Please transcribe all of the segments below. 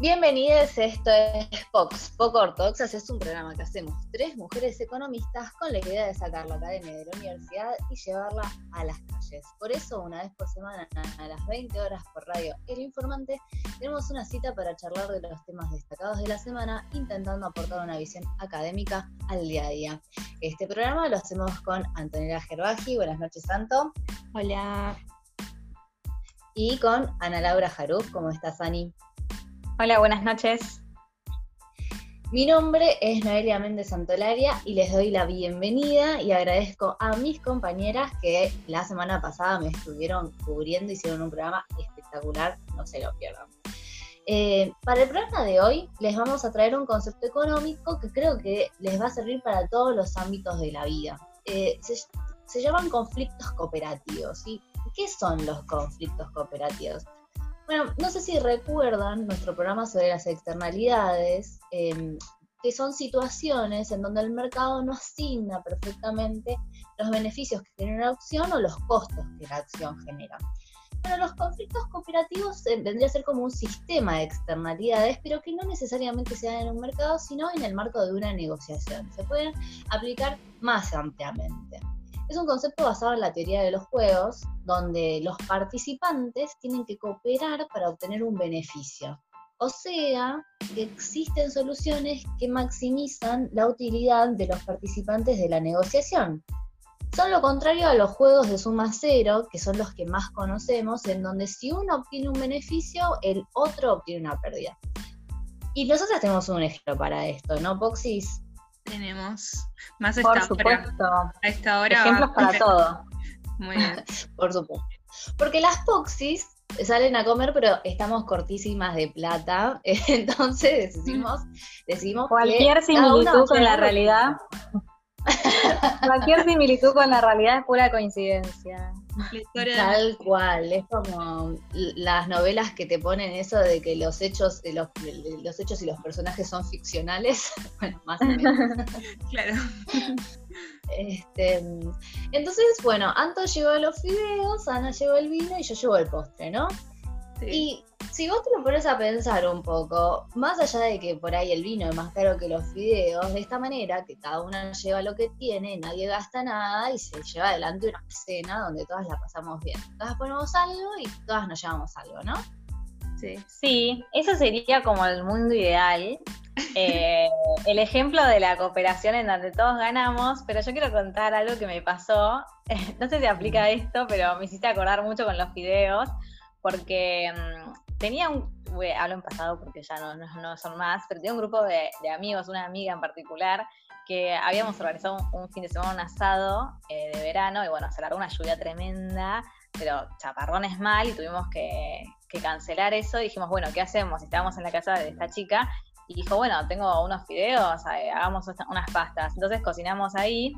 Bienvenidos, esto es Pox, Poco Ortodoxas, es un programa que hacemos tres mujeres economistas con la idea de sacar la academia de la universidad y llevarla a las calles. Por eso, una vez por semana, a las 20 horas por radio El Informante, tenemos una cita para charlar de los temas destacados de la semana, intentando aportar una visión académica al día a día. Este programa lo hacemos con Antonella Gerbaji. Buenas noches, Santo. Hola. Y con Ana Laura Jaruf. ¿Cómo estás, Ani? Hola, buenas noches. Mi nombre es Noelia Méndez Santolaria y les doy la bienvenida y agradezco a mis compañeras que la semana pasada me estuvieron cubriendo, hicieron un programa espectacular, no se lo pierdan. Eh, para el programa de hoy les vamos a traer un concepto económico que creo que les va a servir para todos los ámbitos de la vida. Eh, se, llaman conflictos cooperativos. ¿y ¿Qué son los conflictos cooperativos? Bueno, no sé si recuerdan nuestro programa sobre las externalidades, em, que son situaciones en donde el mercado no asigna perfectamente los beneficios que tiene una acción o los costos que la acción genera. Bueno, los conflictos cooperativos eh, vendría a ser como un sistema de externalidades, pero que no necesariamente se dan en un mercado, sino en el marco de una negociación. Se pueden aplicar más ampliamente. Es un concepto basado en la teoría de los juegos, donde los participantes tienen que cooperar para obtener un beneficio. O sea, que existen soluciones que maximizan la utilidad de los participantes de la negociación. Son lo contrario a los juegos de suma cero, que son los que más conocemos, en donde si uno obtiene un beneficio, el otro obtiene una pérdida. Y nosotros tenemos un ejemplo para esto, ¿no, Poxis? Tenemos. Más Por supuesto. A esta hora. Ejemplos para todo. Muy bien. Por supuesto. Porque las poxis salen a comer, pero estamos cortísimas de plata. Entonces decidimos, decidimos cualquier similitud con la realidad. Cualquier similitud con la realidad es pura coincidencia. Tal cual, es como las novelas que te ponen eso de que los hechos, los, los hechos y los personajes son ficcionales. bueno, más o menos. claro. Este, entonces, bueno, Anto llevó los fideos, Ana llevó el vino y yo llevo el postre, ¿no? Y si vos te lo pones a pensar un poco, más allá de que por ahí el vino es más caro que los fideos, de esta manera que cada una lleva lo que tiene, nadie gasta nada y se lleva adelante una cena donde todas la pasamos bien. Todas ponemos algo y todas nos llevamos algo, ¿no? Sí. Sí, eso sería como el mundo ideal. Eh, el ejemplo de la cooperación en donde todos ganamos, pero yo quiero contar algo que me pasó. No sé si aplica esto, pero me hiciste acordar mucho con los fideos porque mm, tenía un, hablo en pasado porque ya no, no, son más, pero tenía un grupo de, amigos, una amiga en particular, que habíamos organizado un, fin de semana, asado eh, de verano, y bueno, se largó una lluvia tremenda, pero chaparrones mal, y tuvimos que, cancelar eso, y dijimos, bueno, ¿qué hacemos? Estábamos en la casa de esta chica, y dijo, bueno, tengo unos fideos, eh, hagamos unas pastas. Entonces cocinamos ahí,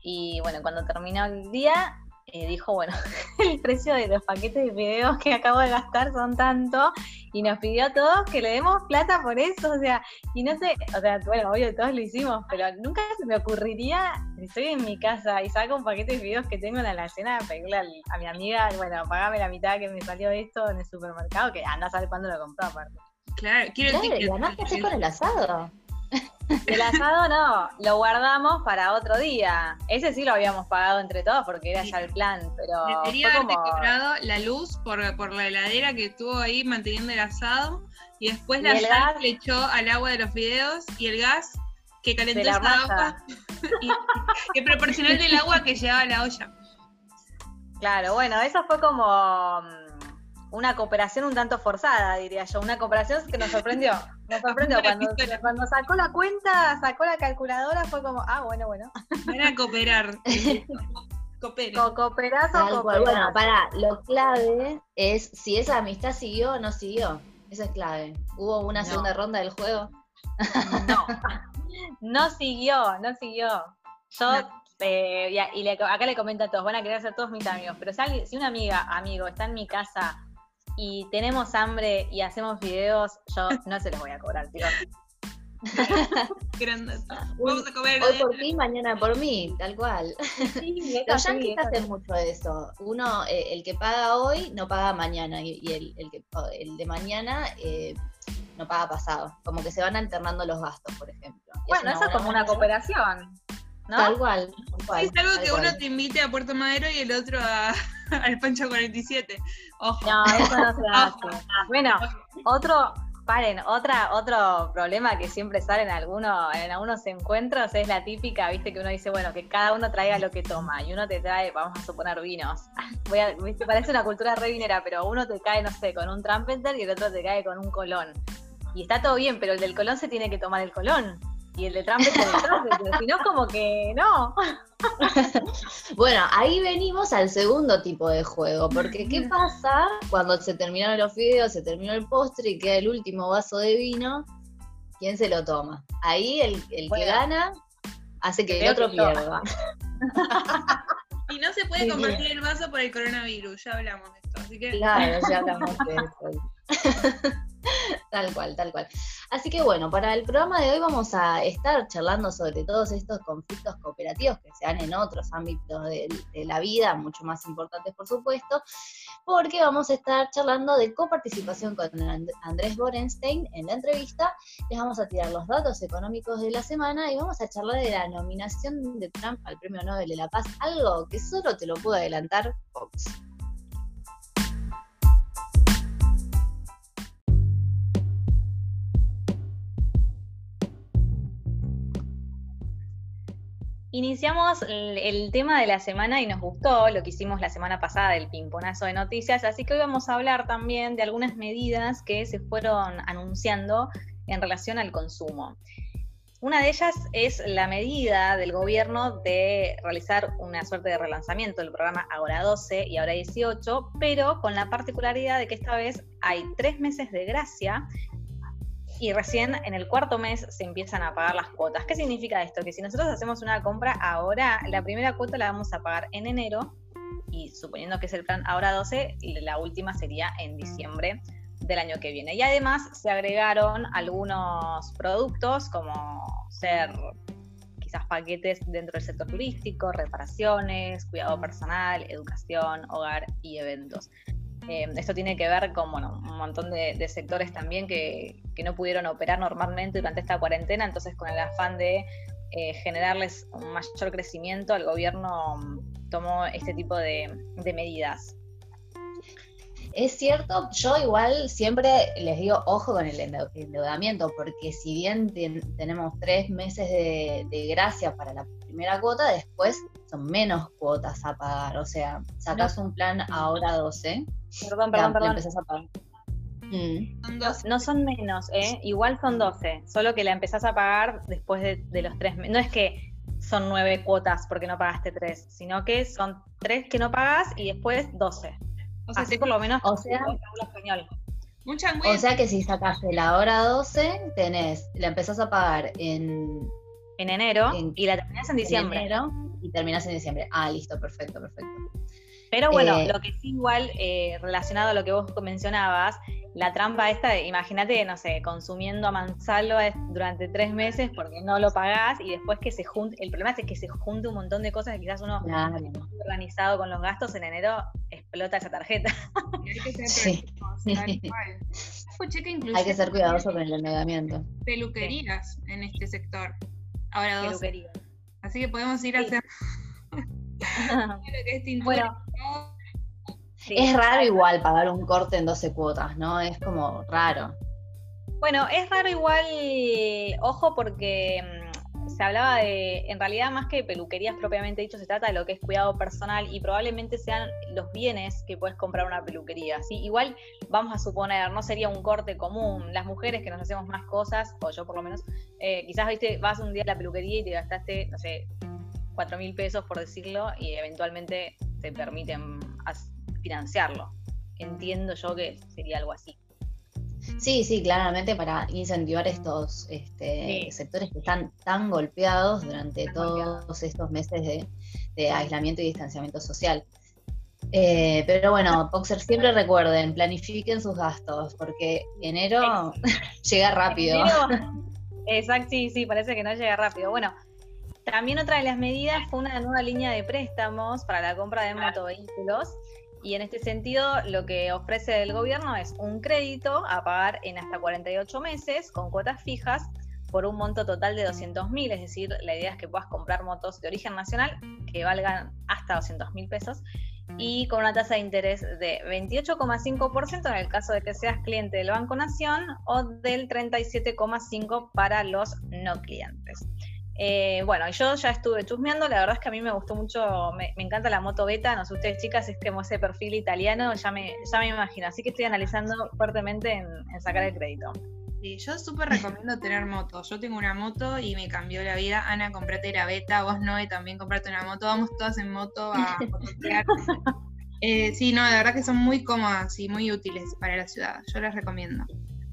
y bueno, cuando terminó el día, eh, dijo, bueno, el precio de los paquetes de videos que acabo de gastar son tanto, y nos pidió a todos que le demos plata por eso, o sea, y no sé, o sea, bueno, obvio, todos lo hicimos, pero nunca se me ocurriría, estoy en mi casa y saco un paquete de videos que tengo en la alacena, pedirle a, mi amiga, bueno, pagame la mitad que me salió esto en el supermercado, que anda a saber cuándo lo compró aparte. Claro, quiero decir que... Y además, ¿qué con el asado? El asado no, lo guardamos para otro día. Ese sí lo habíamos pagado entre todos porque era ya el plan, pero. Debería haberte cobrado la luz por, la heladera que estuvo ahí manteniendo el asado y después la sal le echó al agua de los fideos y el gas que calentó esa agua y, que proporcionó el agua que llevaba la olla. Claro, bueno, eso fue como una cooperación un tanto forzada, diría yo, una cooperación que nos sorprendió. Sorprendió cuando, cuando sacó la cuenta, sacó la calculadora, fue como, ah, bueno, bueno. Era cooperar. Coopero. cooperás o Bueno, para, lo clave es si esa amistad siguió o no siguió. Eso es clave. ¿Hubo una segunda ronda del juego? No. no siguió, no siguió. Yo eh, y acá le comento a todos, van a querer ser todos mis amigos, pero si, si una amiga, amigo, está en mi casa y tenemos hambre y hacemos videos, yo no se los voy a cobrar, tío. Vamos a comer. Hoy por ti, mañana por mí, tal cual. Los yankees hacen mucho eso. Uno, eh, el que paga hoy, no paga mañana. Y, el, el, que, el de mañana eh, no paga pasado. Como que se van alternando los gastos, por ejemplo. bueno, eso es como una cooperación. ¿No? Tal cual. es algo que uno te invite a Puerto Madero y el otro a, al Pancho 47. Ojo. No, eso no se hace. bueno, otro, paren, otra, otro problema que siempre sale en algunos, en algunos encuentros es la típica, viste, que uno dice, bueno, que cada uno traiga lo que toma, y uno te trae, vamos a suponer, vinos. Voy a, viste, parece una cultura re vinera, pero uno te cae, no sé, con un trumpeter y el otro te cae con un colón. Y está todo bien, pero el del colón se tiene que tomar el colón y el de Trump es el de si no, como que no. bueno, ahí venimos al segundo tipo de juego, porque ¿qué pasa cuando se terminaron los videos, se terminó el postre y queda el último vaso de vino? ¿Quién se lo toma? Ahí el, que gana hace que el otro pierda. y no se puede convertir el vaso por el coronavirus, ya hablamos de esto, así que... Claro, ya hablamos de eso. tal cual, tal cual. Así que bueno, para el programa de hoy vamos a estar charlando sobre todos estos conflictos cooperativos que se dan en otros ámbitos de, la vida, mucho más importantes por supuesto, porque vamos a estar charlando de coparticipación con Andrés Borenstein en la entrevista. Les vamos a tirar los datos económicos de la semana y vamos a charlar de la nominación de Trump al Premio Nobel de la Paz, algo que solo te lo puedo adelantar Fox. Iniciamos el, tema de la semana y nos gustó lo que hicimos la semana pasada del pimponazo de noticias, así que hoy vamos a hablar también de algunas medidas que se fueron anunciando en relación al consumo. Una de ellas es la medida del gobierno de realizar una suerte de relanzamiento del programa Ahora 12 y Ahora 18, pero con la particularidad de que esta vez hay tres meses de gracia y recién en el cuarto mes se empiezan a pagar las cuotas. ¿Qué significa esto? Que si nosotros hacemos una compra ahora, la primera cuota la vamos a pagar en enero y suponiendo que es el plan ahora 12, la última sería en diciembre del año que viene. Y además se agregaron algunos productos como ser quizás paquetes dentro del sector turístico, reparaciones, cuidado personal, educación, hogar y eventos. Eh, esto tiene que ver con un montón de, sectores también que, no pudieron operar normalmente durante esta cuarentena, entonces con el afán de eh, generarles un mayor crecimiento, el gobierno mm, tomó este tipo de, medidas. Es cierto, yo igual siempre les digo ojo con el endeudamiento, porque si bien tenemos tres meses de, de, gracia para la primera cuota, después son menos cuotas a pagar. O sea, sacas un plan ahora 12 Perdón, perdón, perdón. Mm. No, son menos, ¿eh? igual son 12, solo que la empezás a pagar después de, los tres meses. No es que son nueve cuotas porque no pagaste tres, sino que son tres que no pagas y después 12. O sea, Así por lo menos o sea, español. o sea que si sacaste la hora 12, tenés, la empezás a pagar en... En enero y la terminás en diciembre. En enero y terminás en diciembre. Ah, listo, perfecto, perfecto. Pero bueno, eh, lo que sí igual, eh, relacionado a lo que vos mencionabas, la trampa esta, imagínate, no sé, consumiendo a mansalva durante tres meses porque no lo pagás y después que se junte, el problema es que se junte un montón de cosas y quizás uno organizado con los gastos en enero explota esa tarjeta. hay que ser Hay que ser cuidadoso con el endeudamiento. Peluquerías en este sector. Ahora dos. Así que podemos ir a hacer bueno, es raro igual pagar un corte en 12 cuotas, ¿no? Es como raro. Bueno, es raro igual, ojo, porque mm, se hablaba de, en realidad más que peluquerías propiamente dicho, se trata de lo que es cuidado personal y probablemente sean los bienes que puedes comprar una peluquería. ¿sí? Igual vamos a suponer, no sería un corte común. Las mujeres que nos hacemos más cosas, o yo por lo menos, eh, quizás viste, vas un día a la peluquería y te gastaste, no sé, cuatro mil pesos, por decirlo, y eventualmente te permiten financiarlo. Entiendo yo que sería algo así. Sí, sí, claramente para incentivar estos este, sectores que están tan golpeados durante todos estos meses de, aislamiento y distanciamiento social. Eh, pero bueno, Boxer, siempre recuerden, planifiquen sus gastos, porque enero llega rápido. exacto, sí, sí, parece que no llega rápido. Bueno, también otra de las medidas fue una nueva línea de préstamos para la compra de motovehículos y en este sentido lo que ofrece el gobierno es un crédito a pagar en hasta 48 meses con cuotas fijas por un monto total de 200 mil, es decir, la idea es que puedas comprar motos de origen nacional que valgan hasta 200 mil pesos y con una tasa de interés de 28,5% en el caso de que seas cliente del Banco Nación o del 37,5% para los no clientes. Eh, bueno, yo ya estuve chusmeando, la verdad es que a mí me gustó mucho, me, encanta la moto beta, no sé ustedes chicas, es como ese perfil italiano, ya me, ya me imagino, así que estoy analizando fuertemente en sacar el crédito. Sí, yo súper recomiendo tener moto. Yo tengo una moto y me cambió la vida. Ana, comprate la beta, vos no, y también comprate una moto. Vamos todas en moto a fotografiar. eh, sí, no, de verdad que son muy cómodas y muy útiles para la ciudad. Yo las recomiendo.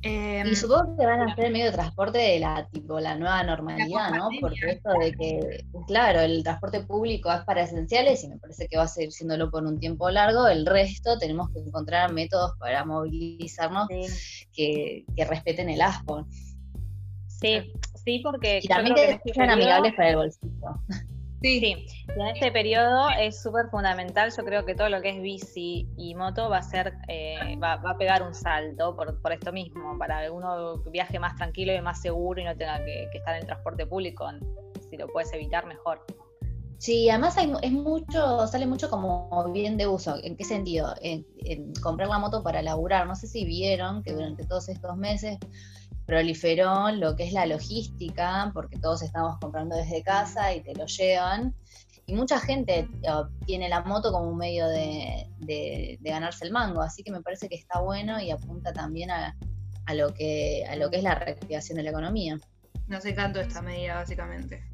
Em, y supongo que van a ser el medio de transporte de la tipo la nueva normalidad, ¿no? Porque esto de que, claro, el transporte público es para esenciales y me parece que va a seguir siéndolo por un tiempo largo. El resto tenemos que encontrar métodos para movilizarnos que, respeten el ASPO. Sí, sí, porque. Y también que este sean amigables para el bolsillo. Sí. sí. en este periodo es súper fundamental. Yo creo que todo lo que es bici y moto va a ser, eh, va, a pegar un salto por, esto mismo, para que uno viaje más tranquilo y más seguro y no tenga que, estar en el transporte público. Si lo puedes evitar, mejor. Sí, además es mucho, sale mucho como bien de uso. ¿En qué sentido? en, comprar la moto para laburar. No sé si vieron que durante todos estos meses proliferó lo que es la logística, porque todos estamos comprando desde casa y te lo llevan. Y mucha gente tiene la moto como un medio de, ganarse el mango, así que me parece que está bueno y apunta también a, lo, que, a lo que es la reactivación de la economía. Nos encanta esta medida, básicamente.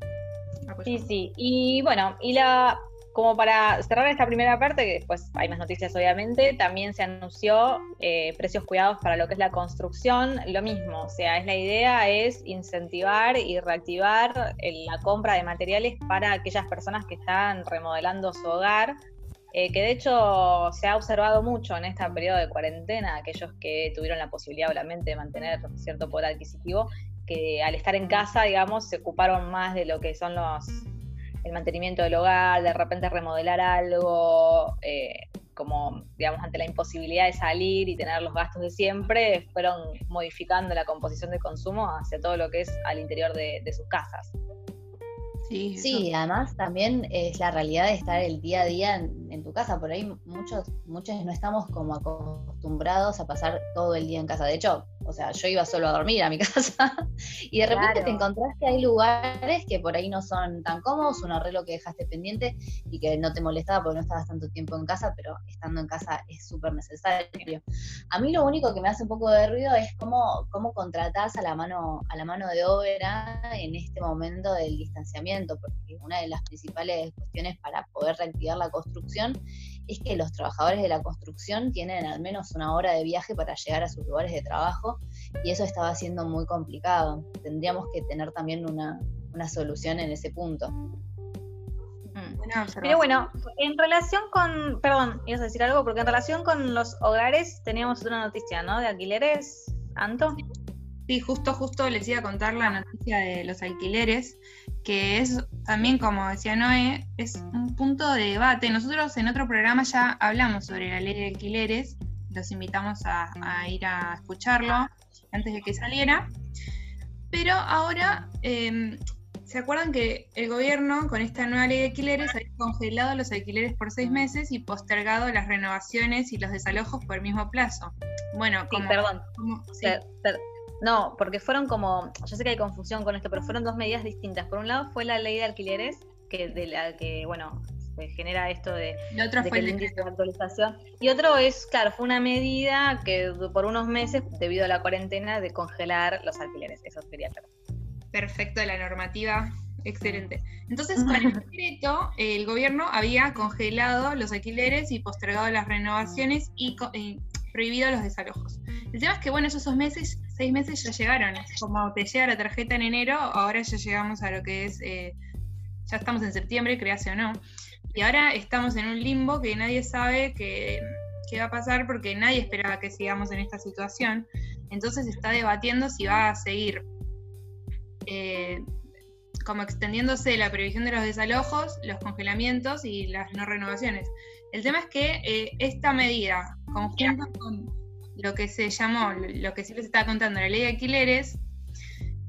Sí, sí. Y bueno, y la como para cerrar esta primera parte, que después hay más noticias obviamente, también se anunció eh, precios cuidados para lo que es la construcción, lo mismo, o sea, es la idea es incentivar y reactivar la compra de materiales para aquellas personas que están remodelando su hogar, eh, que de hecho se ha observado mucho en este periodo de cuarentena, aquellos que tuvieron la posibilidad obviamente de mantener cierto poder adquisitivo, que al estar en casa, digamos, se ocuparon más de lo que son los el mantenimiento del hogar, de repente remodelar algo, eh, como digamos ante la imposibilidad de salir y tener los gastos de siempre, fueron modificando la composición de consumo hacia todo lo que es al interior de, sus casas. Sí, sí, además también es la realidad de estar el día a día en, tu casa. Por ahí muchos, muchos no estamos como acostumbrados a pasar todo el día en casa. De hecho, o sea, yo iba solo a dormir a mi casa y de repente te encontrás que hay lugares que por ahí no son tan cómodos, un arreglo que dejaste pendiente y que no te molestaba porque no estabas tanto tiempo en casa, pero estando en casa es súper necesario. A mí lo único que me hace un poco de ruido es cómo, cómo contratás a la mano, a la mano de obra en este momento del distanciamiento, porque una de las principales cuestiones para poder reactivar la construcción es que los trabajadores de la construcción tienen al menos una hora de viaje para llegar a sus lugares de trabajo y eso estaba siendo muy complicado. Tendríamos que tener también una, solución en ese punto. Mm. Pero bueno, en relación con, perdón, ibas a decir algo, porque en relación con los hogares teníamos una noticia, ¿no? De alquileres, Anto. Sí, justo, justo les iba a contar la noticia de los alquileres, que es también, como decía Noé, es un punto de debate. Nosotros en otro programa ya hablamos sobre la ley de alquileres, los invitamos a, ir a escucharlo antes de que saliera. Pero ahora, em, ¿se acuerdan que el gobierno con esta nueva ley de alquileres ha congelado los alquileres por seis meses y postergado las renovaciones y los desalojos por el mismo plazo? Bueno, como, perdón. No, porque fueron como, yo sé que hay confusión con esto, pero fueron dos medidas distintas. Por un lado fue la ley de alquileres, que de la que, bueno, se genera esto de, el índice de actualización. Y otro es, claro, fue una medida que por unos meses, debido a la cuarentena, de congelar los alquileres. Eso quería claro. Perfecto, la normativa Excelente. Entonces, con el decreto, el gobierno había congelado los alquileres y postergado las renovaciones y, prohibido los desalojos. El tema es que, bueno, esos meses, seis meses ya llegaron. Como te llega la tarjeta en enero, ahora ya llegamos a lo que es, eh, ya estamos en septiembre, crease o no. Y ahora estamos en un limbo que nadie sabe qué, va a pasar porque nadie esperaba que sigamos en esta situación. Entonces se está debatiendo si va a seguir eh, como extendiéndose la previsión de los desalojos, los congelamientos y las no renovaciones. El tema es que eh, esta medida, conjunta con lo que se llamó, lo que sí les estaba contando, la ley de alquileres,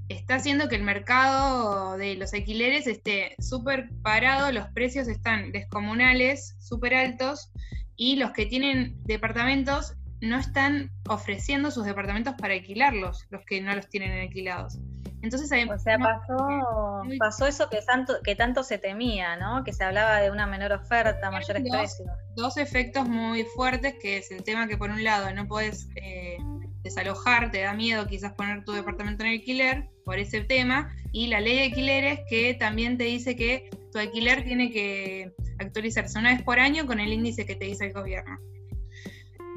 está haciendo que el mercado de los alquileres esté súper parado, los precios están descomunales, súper altos, y los que tienen departamentos no están ofreciendo sus departamentos para alquilarlos, los que no los tienen alquilados. Entonces hay, o sea, pasó, pasó eso que tanto, que tanto se temía, ¿no? Que se hablaba de una menor oferta, mayores dos, precios. Dos efectos muy fuertes, que es el tema que por un lado no puedes eh, desalojar, te da miedo quizás poner tu departamento en alquiler por ese tema, y la ley de alquileres que también te dice que tu alquiler tiene que actualizarse una vez por año con el índice que te dice el gobierno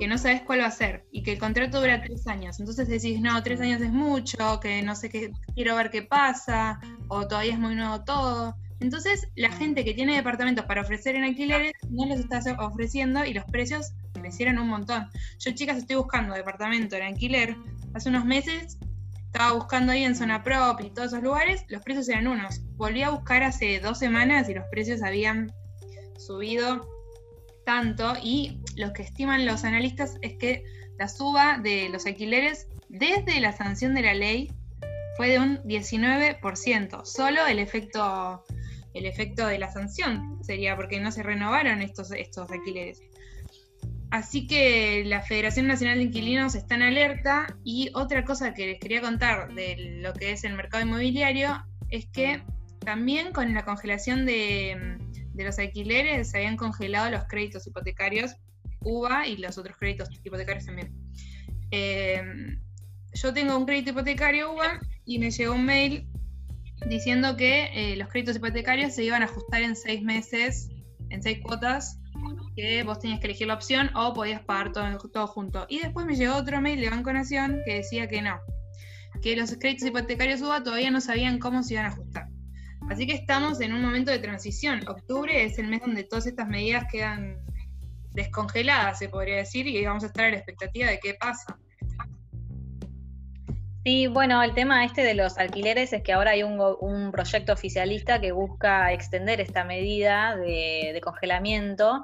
que no sabes cuál va a ser y que el contrato dura tres años. Entonces decís, no, tres años es mucho, que no sé qué, quiero ver qué pasa, o todavía es muy nuevo todo. Entonces, la gente que tiene departamentos para ofrecer en alquileres no los está ofreciendo y los precios crecieron un montón. Yo, chicas, estoy buscando departamento en alquiler. Hace unos meses estaba buscando ahí en Zona Prop y todos esos lugares, los precios eran unos. Volví a buscar hace dos semanas y los precios habían subido tanto y lo que estiman los analistas es que la suba de los alquileres desde la sanción de la ley fue de un 19%. Solo el efecto, el efecto de la sanción sería porque no se renovaron estos, estos alquileres. Así que la Federación Nacional de Inquilinos está en alerta y otra cosa que les quería contar de lo que es el mercado inmobiliario es que también con la congelación de, de los alquileres se habían congelado los créditos hipotecarios UBA y los otros créditos hipotecarios también. Em, yo tengo un crédito hipotecario UBA y me llegó un mail diciendo que eh, los créditos hipotecarios se iban a ajustar en seis meses, en seis cuotas, que vos tenías que elegir la opción o podías pagar todo, todo junto. Y después me llegó otro mail de Banco Nación que decía que no, que los créditos hipotecarios UBA todavía no sabían cómo se iban a ajustar. Así que estamos en un momento de transición. Octubre es el mes donde todas estas medidas quedan descongeladas, se podría decir, y vamos a estar a la expectativa de qué pasa. Sí, bueno, el tema este de los alquileres es que ahora hay un, proyecto oficialista que busca extender esta medida de, congelamiento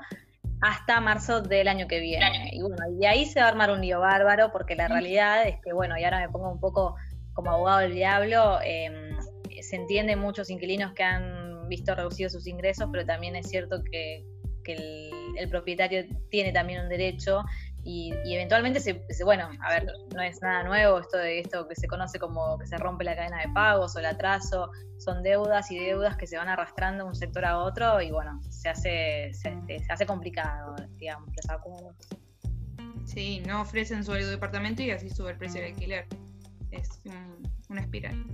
hasta marzo del año que viene. Y bueno, y ahí se va a armar un lío bárbaro, porque la realidad es que, bueno, y ahora me pongo un poco como abogado del diablo, eh, se entiende muchos inquilinos que han visto reducidos sus ingresos, pero también es cierto que, el, propietario tiene también un derecho y, eventualmente se, bueno, a ver, no es nada nuevo esto de esto que se conoce como que se rompe la cadena de pagos o el atraso, son deudas y deudas que se van arrastrando de un sector a otro y bueno, se hace, se, hace complicado, digamos, los Sí, no ofrecen su departamento y así sube el precio del alquiler. Es una espiral.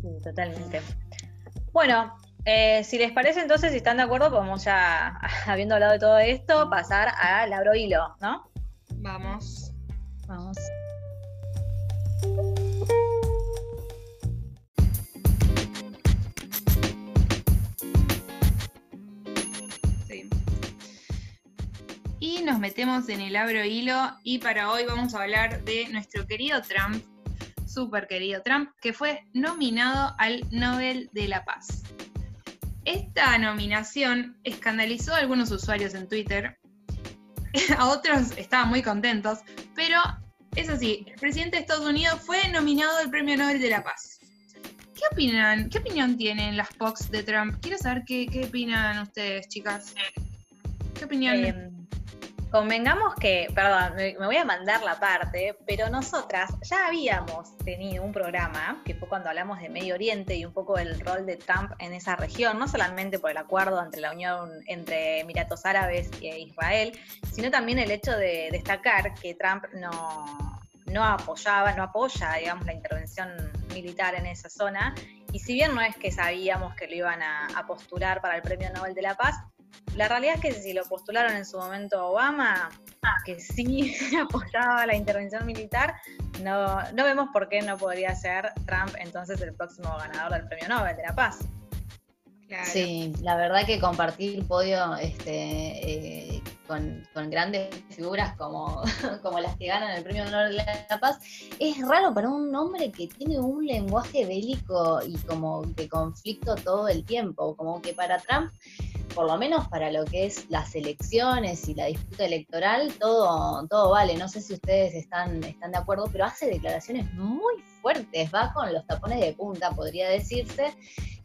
Sí, totalmente. Bueno, eh, si les parece, entonces, si están de acuerdo, podemos ya, habiendo hablado de todo esto, pasar a Labro Hilo, ¿no? Vamos. Vamos. Sí. Y nos metemos en el Abro Hilo y para hoy vamos a hablar de nuestro querido Trump, súper querido Trump, que fue nominado al Nobel de la Paz. Esta nominación escandalizó a algunos usuarios en Twitter, a otros estaban muy contentos, pero es así, el presidente de Estados Unidos fue nominado al Premio Nobel de la Paz. ¿Qué opinan? ¿Qué opinión tienen las POCs de Trump? Quiero saber qué, opinan ustedes, chicas. ¿Qué opinión? Em, Convengamos que, perdón, me, voy a mandar la parte, pero nosotras ya habíamos tenido un programa, que fue cuando hablamos de Medio Oriente y un poco del rol de Trump en esa región, no solamente por el acuerdo entre la unión entre Emiratos Árabes e Israel, sino también el hecho de destacar que Trump no, no apoyaba, no apoya, digamos, la intervención militar en esa zona. Y si bien no es que sabíamos que lo iban a postular para el Premio Nobel de la Paz, la realidad es que si lo postularon en su momento Obama, que sí apoyaba la intervención militar, no, no vemos por qué no podría ser Trump entonces el próximo ganador del Premio Nobel de la Paz. Sí, la verdad que compartir podio este, eh, con, grandes figuras como, como las que ganan el Premio Honor de la Paz es raro para un hombre que tiene un lenguaje bélico y como de conflicto todo el tiempo, como que para Trump por lo menos para lo que es las elecciones y la disputa electoral, todo, todo vale. No sé si ustedes están, están de acuerdo, pero hace declaraciones muy fuertes, va con los tapones de punta, podría decirse,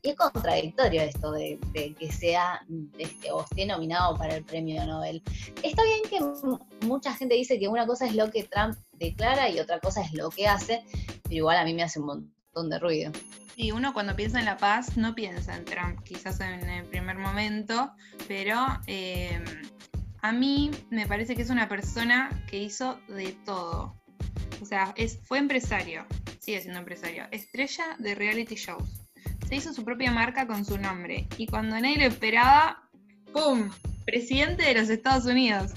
y es contradictorio esto de, que sea este, o esté nominado para el premio Nobel. Está bien que mucha gente dice que una cosa es lo que Trump declara y otra cosa es lo que hace, pero igual a mí me hace un montón de ruido. Y uno cuando piensa en la paz no piensa en Trump, quizás en el primer momento, pero eh, a mí me parece que es una persona que hizo de todo. O sea, es, fue empresario, sigue siendo empresario, estrella de reality shows. Se hizo su propia marca con su nombre y cuando nadie lo esperaba, ¡pum! Presidente de los Estados Unidos.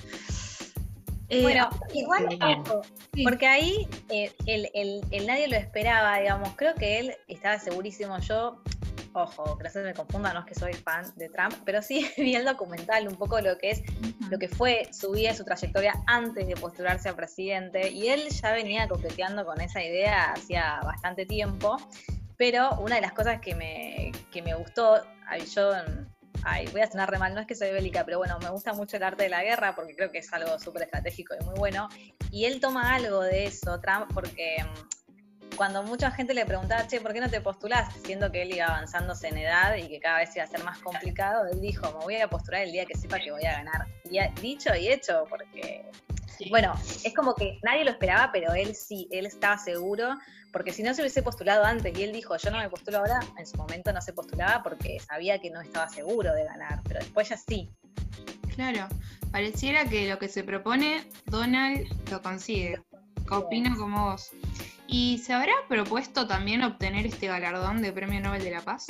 Eh, bueno, igual, porque ahí eh, el, nadie lo esperaba, digamos. Creo que él estaba segurísimo. Yo, ojo, que no se me confunda, no es que soy fan de Trump, pero sí vi el documental, un poco lo que es, lo que fue su vida y su trayectoria antes de postularse a presidente. Y él ya venía coqueteando con esa idea hacía bastante tiempo. Pero una de las cosas que me, que me gustó, yo ay, voy a sonar re mal, no es que soy bélica, pero bueno, me gusta mucho el arte de la guerra porque creo que es algo súper estratégico y muy bueno. Y él toma algo de eso, Trump, porque mm, cuando mucha gente le preguntaba, che, ¿por qué no te postulás? Siendo que él iba avanzándose en edad y que cada vez iba a ser más complicado, él dijo, me voy a postular el día que sepa que voy a ganar. Y dicho y hecho, porque bueno, es como que nadie lo esperaba, pero él sí, él estaba seguro, porque si no se hubiese postulado antes y él dijo, yo no me postulo ahora, en su momento no se postulaba porque sabía que no estaba seguro de ganar, pero después ya sí. Claro, pareciera que lo que se propone, Donald lo consigue. Opino como vos. ¿Y se habrá propuesto también obtener este galardón de Premio Nobel de la Paz?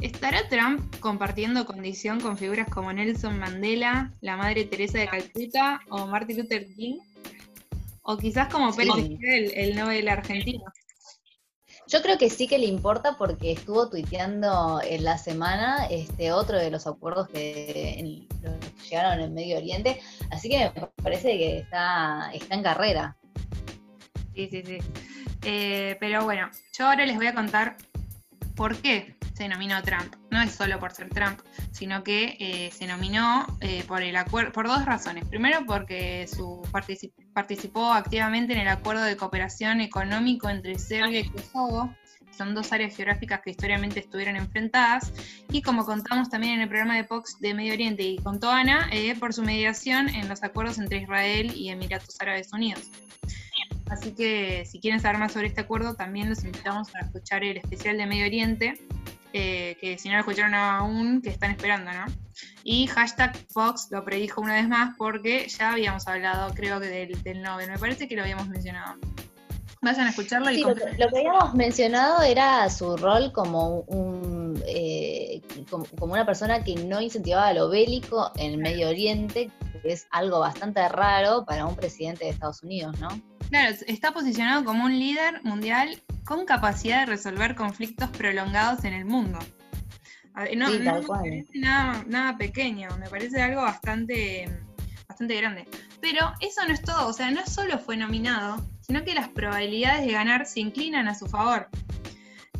¿Estará Trump compartiendo condición con figuras como Nelson Mandela, la Madre Teresa de Calcuta o Martin Luther King? O quizás como Pérez el, el Nobel argentino. Yo creo que sí que le importa porque estuvo tuiteando en la semana este otro de los acuerdos que, llegaron en Medio Oriente, así que me parece que está, está en carrera. Sí, sí, sí. Eh, pero bueno, yo ahora les voy a contar por qué se nominó Trump. No es solo por ser Trump, sino que eh, se nominó eh, por el por dos razones. Primero, porque su participó activamente en el acuerdo de cooperación económico entre Serbia y Kosovo. Son dos áreas geográficas que históricamente estuvieron enfrentadas. Y como contamos también en el programa de Fox de Medio Oriente y con Toana, eh, por su mediación en los acuerdos entre Israel y Emiratos Árabes Unidos. Así que si quieren saber más sobre este acuerdo, también los invitamos a escuchar el especial de Medio Oriente, eh, que si no lo escucharon aún, que están esperando, ¿no? Y hashtag Fox lo predijo una vez más porque ya habíamos hablado, creo que del, del Nobel, me parece que lo habíamos mencionado. Vayan a escucharlo. y lo, que, lo, que habíamos mencionado era su rol como un eh, como, una persona que no incentivaba lo bélico en el Medio Oriente, que es algo bastante raro para un presidente de Estados Unidos, ¿no? Claro, está posicionado como un líder mundial con capacidad de resolver conflictos prolongados en el mundo. No, me parece nada, pequeño, me parece algo bastante, bastante grande. Pero eso no es todo, o sea, no solo fue nominado, sino que las probabilidades de ganar se inclinan a su favor.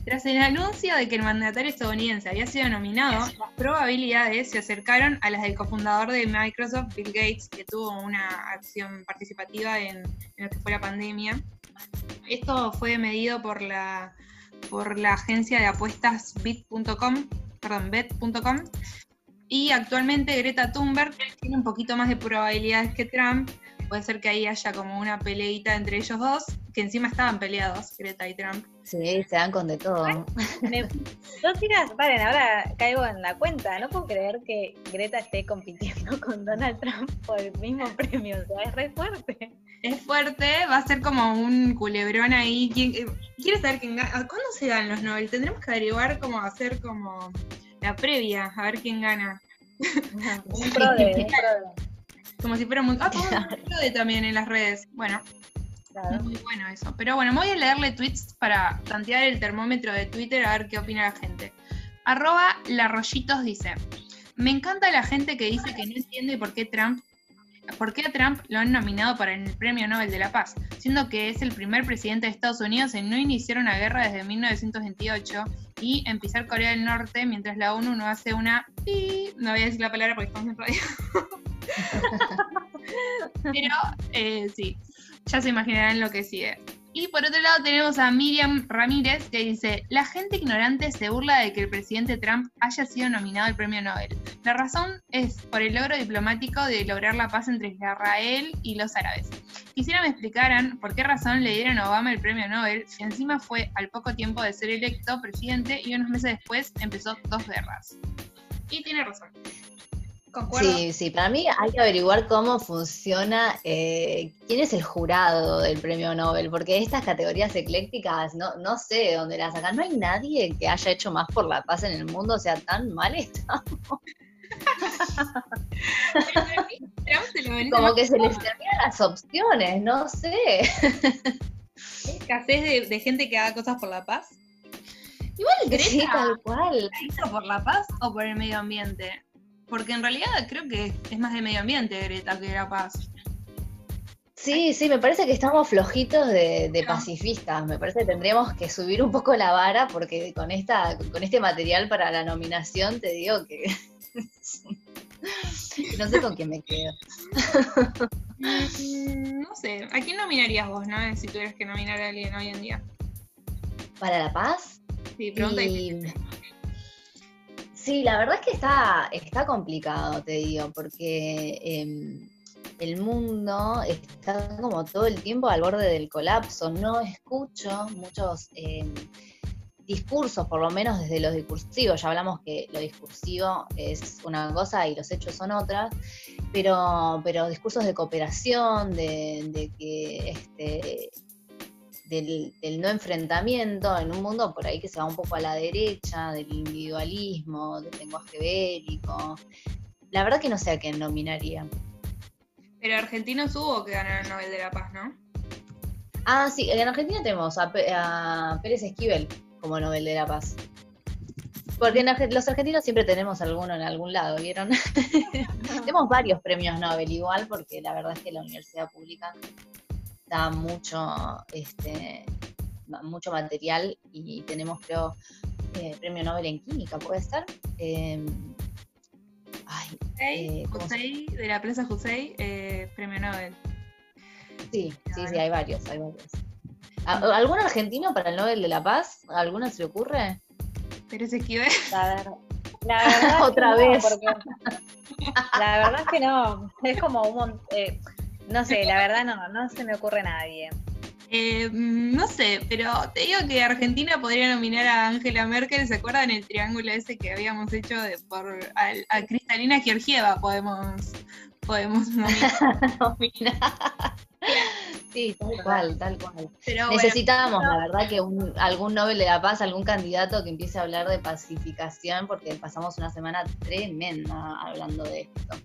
Tras el anuncio de que el mandatario estadounidense había sido nominado, las probabilidades se acercaron a las del cofundador de Microsoft, Bill Gates, que tuvo una acción participativa en, lo que fue la pandemia. Esto fue medido por la, por la agencia de apuestas bit.com, perdón, bet.com. Y actualmente Greta Thunberg tiene un poquito más de probabilidades que Trump, puede ser que ahí haya como una peleita entre ellos dos, que encima estaban peleados, Greta y Trump. Sí, se dan con de todo. Dos tiras, paren, ahora caigo en la cuenta. No puedo creer que Greta esté compitiendo con Donald Trump por el mismo premio. O sea, es re fuerte. Es fuerte, va a ser como un culebrón ahí. ¿Quién, eh, ¿Quieres saber quién gana? ¿Cuándo se dan los Nobel? Tendremos que averiguar cómo hacer como la previa, a ver quién gana. un pro de, como si fuera muy... Ah, de también en las redes. Bueno, muy bueno eso. Pero bueno, voy a leerle tweets para tantear el termómetro de Twitter a ver qué opina la gente. Arroba Larrollitos dice, me encanta la gente que dice que no entiende por qué Trump ¿por qué a Trump lo han nominado para el Premio Nobel de la Paz? Siendo que es el primer presidente de Estados Unidos en no iniciar una guerra desde 1928 y en pisar Corea del Norte mientras la ONU no hace una... No voy a decir la palabra porque estamos en radio. Pero eh, sí, ya se imaginarán lo que sigue. Y por otro lado tenemos a Miriam Ramírez que dice, la gente ignorante se burla de que el presidente Trump haya sido nominado al premio Nobel. La razón es por el logro diplomático de lograr la paz entre Israel y los árabes. Quisiera me explicaran por qué razón le dieron a Obama el premio Nobel si encima fue al poco tiempo de ser electo presidente y unos meses después empezó dos guerras. Y tiene razón. Sí, sí, para mí hay que averiguar cómo funciona, eh, quién es el jurado del premio Nobel, porque estas categorías eclécticas no, no sé de dónde las sacan. No hay nadie que haya hecho más por la paz en el mundo, o sea, tan mal estamos. Como que se les terminan las opciones, no sé. ¿Escasez de, gente que haga cosas por la paz? Igual Greta, sí, tal cual. ¿hizo por la paz o por el medio ambiente? Porque en realidad creo que es más de medio ambiente Greta que la paz. Sí, sí, me parece que estamos flojitos de, pacifistas. Me parece que tendríamos que subir un poco la vara porque con esta, con este material para la nominación te digo que no sé con quién me quedo. Mm, no sé, ¿a quién nominarías vos, no? Si tuvieras que nominar a alguien hoy en día. ¿Para la paz? Sí, pregunta y... Sí, la verdad es que está, está complicado, te digo, porque em, el mundo está como todo el tiempo al borde del colapso. No escucho muchos em, discursos, por lo menos desde los discursivos. Ya hablamos que lo discursivo es una cosa y los hechos son otras, pero, pero discursos de cooperación, de, de que este, del, no enfrentamiento en un mundo por ahí que se va un poco a la derecha, del individualismo, del lenguaje bélico. La verdad que no sé a quién nominaría. Pero argentinos hubo que ganar el Nobel de la Paz, ¿no? Ah, sí, en Argentina tenemos a, Pérez Esquivel como Nobel de la Paz. Porque los argentinos siempre tenemos alguno en algún lado, ¿vieron? tenemos varios premios Nobel igual, porque la verdad es que la universidad pública da mucho, este, mucho material y tenemos, creo, eh, premio Nobel en química, ¿puede ser? Em, ay, eh, de la prensa José, eh, premio Nobel. Sí, sí, sí, hay varios, hay varios. ¿Algún argentino para el Nobel de la Paz? ¿Alguna se le ocurre? Esquivel. La verdad. La verdad Otra vez. la verdad es que no. Es como un montón. No sé, la verdad no, no se me ocurre nadie. Eh, no sé, pero te digo que Argentina podría nominar a Angela Merkel, ¿se acuerdan el triángulo ese que habíamos hecho por a, Cristalina Georgieva? Podemos, podemos nominar. sí, tal cual, tal cual. Necesitábamos, la verdad, que un, algún Nobel de la Paz, algún candidato que empiece a hablar de pacificación, porque pasamos una semana tremenda hablando de esto.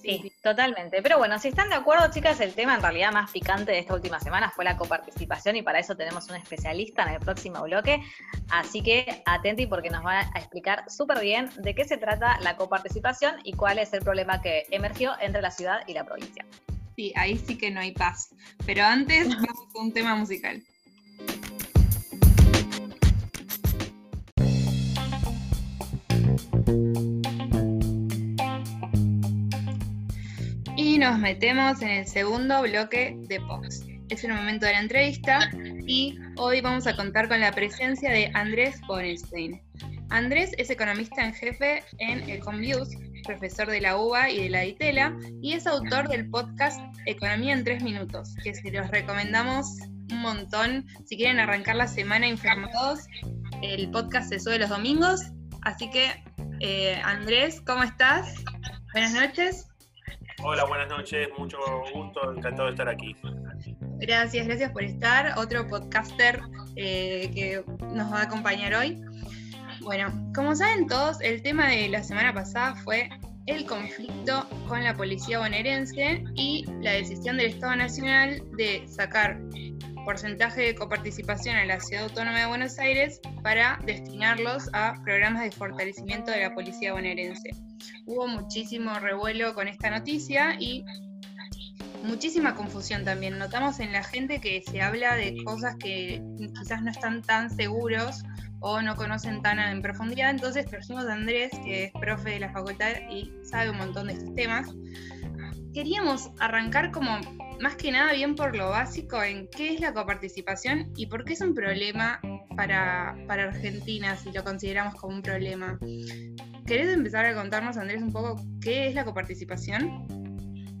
Sí, totalmente. Pero bueno, si están de acuerdo, chicas, el tema en realidad más picante de esta última semana fue la coparticipación y para eso tenemos un especialista en el próximo bloque. Así que atenti porque nos va a explicar súper bien de qué se trata la coparticipación y cuál es el problema que emergió entre la ciudad y la provincia. Sí, ahí sí que no hay paz. Pero antes vamos a un tema musical. Nos metemos en el segundo bloque de Pox. Es el momento de la entrevista y hoy vamos a contar con la presencia de Andrés Bonestein. Andrés es economista en jefe en Ecomviews, profesor de la UBA y de la DITELA y es autor del podcast Economía en tres minutos, que se los recomendamos un montón. Si quieren arrancar la semana informados, el podcast se sube los domingos. Así que, eh, Andrés, ¿cómo estás? Buenas noches. Hola, buenas noches, mucho gusto, encantado de estar aquí. Gracias, gracias por estar. Otro podcaster eh, que nos va a acompañar hoy. Bueno, como saben todos, el tema de la semana pasada fue el conflicto con la policía bonaerense y la decisión del Estado Nacional de sacar porcentaje de coparticipación en la Ciudad Autónoma de Buenos Aires para destinarlos a programas de fortalecimiento de la policía bonaerense. Hubo muchísimo revuelo con esta noticia y muchísima confusión también. Notamos en la gente que se habla de cosas que quizás no están tan seguros o no conocen tan en profundidad. Entonces trajimos a Andrés, que es profe de la facultad y sabe un montón de estos temas. Queríamos arrancar como más que nada bien por lo básico en qué es la coparticipación y por qué es un problema para, para Argentina, si lo consideramos como un problema. ¿Querés empezar a contarnos, Andrés, un poco qué es la coparticipación?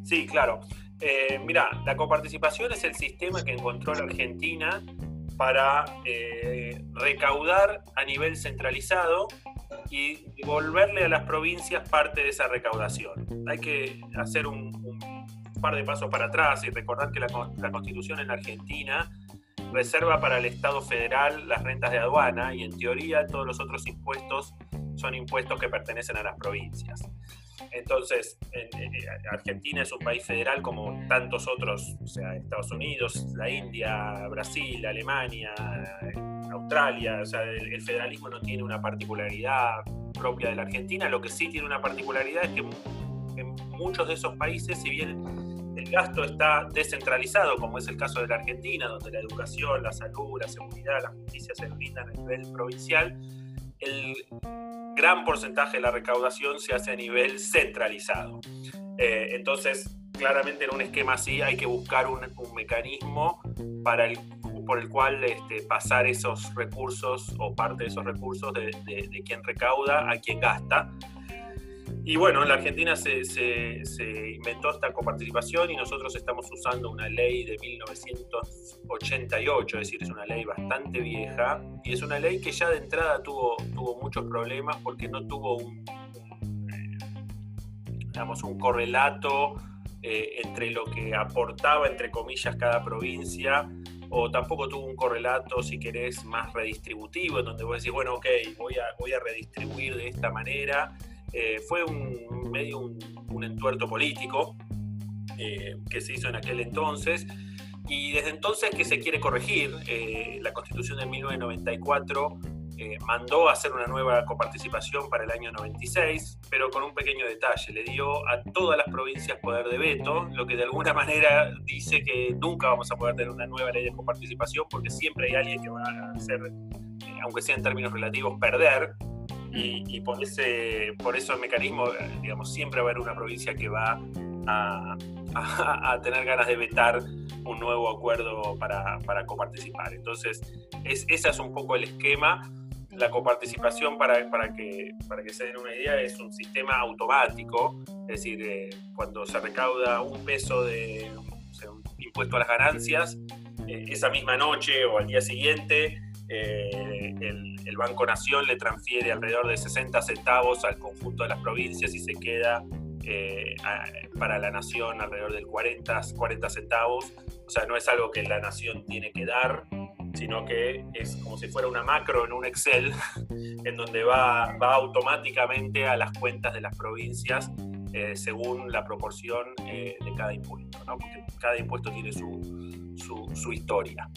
Sí, claro. Eh, mira, la coparticipación es el sistema que encontró la Argentina para eh, recaudar a nivel centralizado y devolverle a las provincias parte de esa recaudación. Hay que hacer un, par de pasos para atrás y recordar que la, la, Constitución en Argentina reserva para el Estado federal las rentas de aduana y en teoría todos los otros impuestos son impuestos que pertenecen a las provincias. Entonces, Argentina es un país federal como tantos otros, o sea, Estados Unidos, la India, Brasil, Alemania, Australia, o sea, el, federalismo no tiene una particularidad propia de la Argentina, lo que sí tiene una particularidad es que en muchos de esos países, si bien el gasto está descentralizado, como es el caso de la Argentina, donde la educación, la salud, la seguridad, la justicia se brindan a nivel provincial, el gran porcentaje de la recaudación se hace a nivel centralizado. Eh, entonces, claramente en un esquema así hay que buscar un, mecanismo para el, por el cual este, pasar esos recursos o parte de esos recursos de, de quien recauda a quien gasta. Y bueno, en la Argentina se, inventó esta coparticipación y nosotros estamos usando una ley de 1988, es decir, es una ley bastante vieja y es una ley que ya de entrada tuvo, tuvo muchos problemas porque no tuvo un, digamos, un correlato eh, entre lo que aportaba, entre comillas, cada provincia o tampoco tuvo un correlato, si querés, más redistributivo, en donde vos decís, bueno, ok, voy a, voy a redistribuir de esta manera eh, fue un medio un, entuerto político eh, que se hizo en aquel entonces y desde entonces que se quiere corregir. Eh, la constitución de 1994 mandó a hacer una nueva coparticipación para el año 96, pero con un pequeño detalle, le dio a todas las provincias poder de veto, lo que de alguna manera dice que nunca vamos a poder tener una nueva ley de coparticipación porque siempre hay alguien que va a hacer, aunque sea en términos relativos, perder y, por, ese, por eso el mecanismo, digamos, siempre va a haber una provincia que va a, tener ganas de vetar un nuevo acuerdo para, para coparticipar. Entonces, es, ese es un poco el esquema. La coparticipación, para, para, que, para que se den una idea, es un sistema automático, es decir, eh, cuando se recauda un peso de un impuesto a las ganancias, eh, esa misma noche o al día siguiente, eh, el, Banco Nación le transfiere alrededor de 60 centavos al conjunto de las provincias y se queda eh, para la Nación alrededor del 40, 40 centavos. O sea, no es algo que la Nación tiene que dar, sino que es como si fuera una macro en un Excel, en donde va, va automáticamente a las cuentas de las provincias eh, según la proporción de cada impuesto, ¿no? porque cada impuesto tiene su, su, su historia.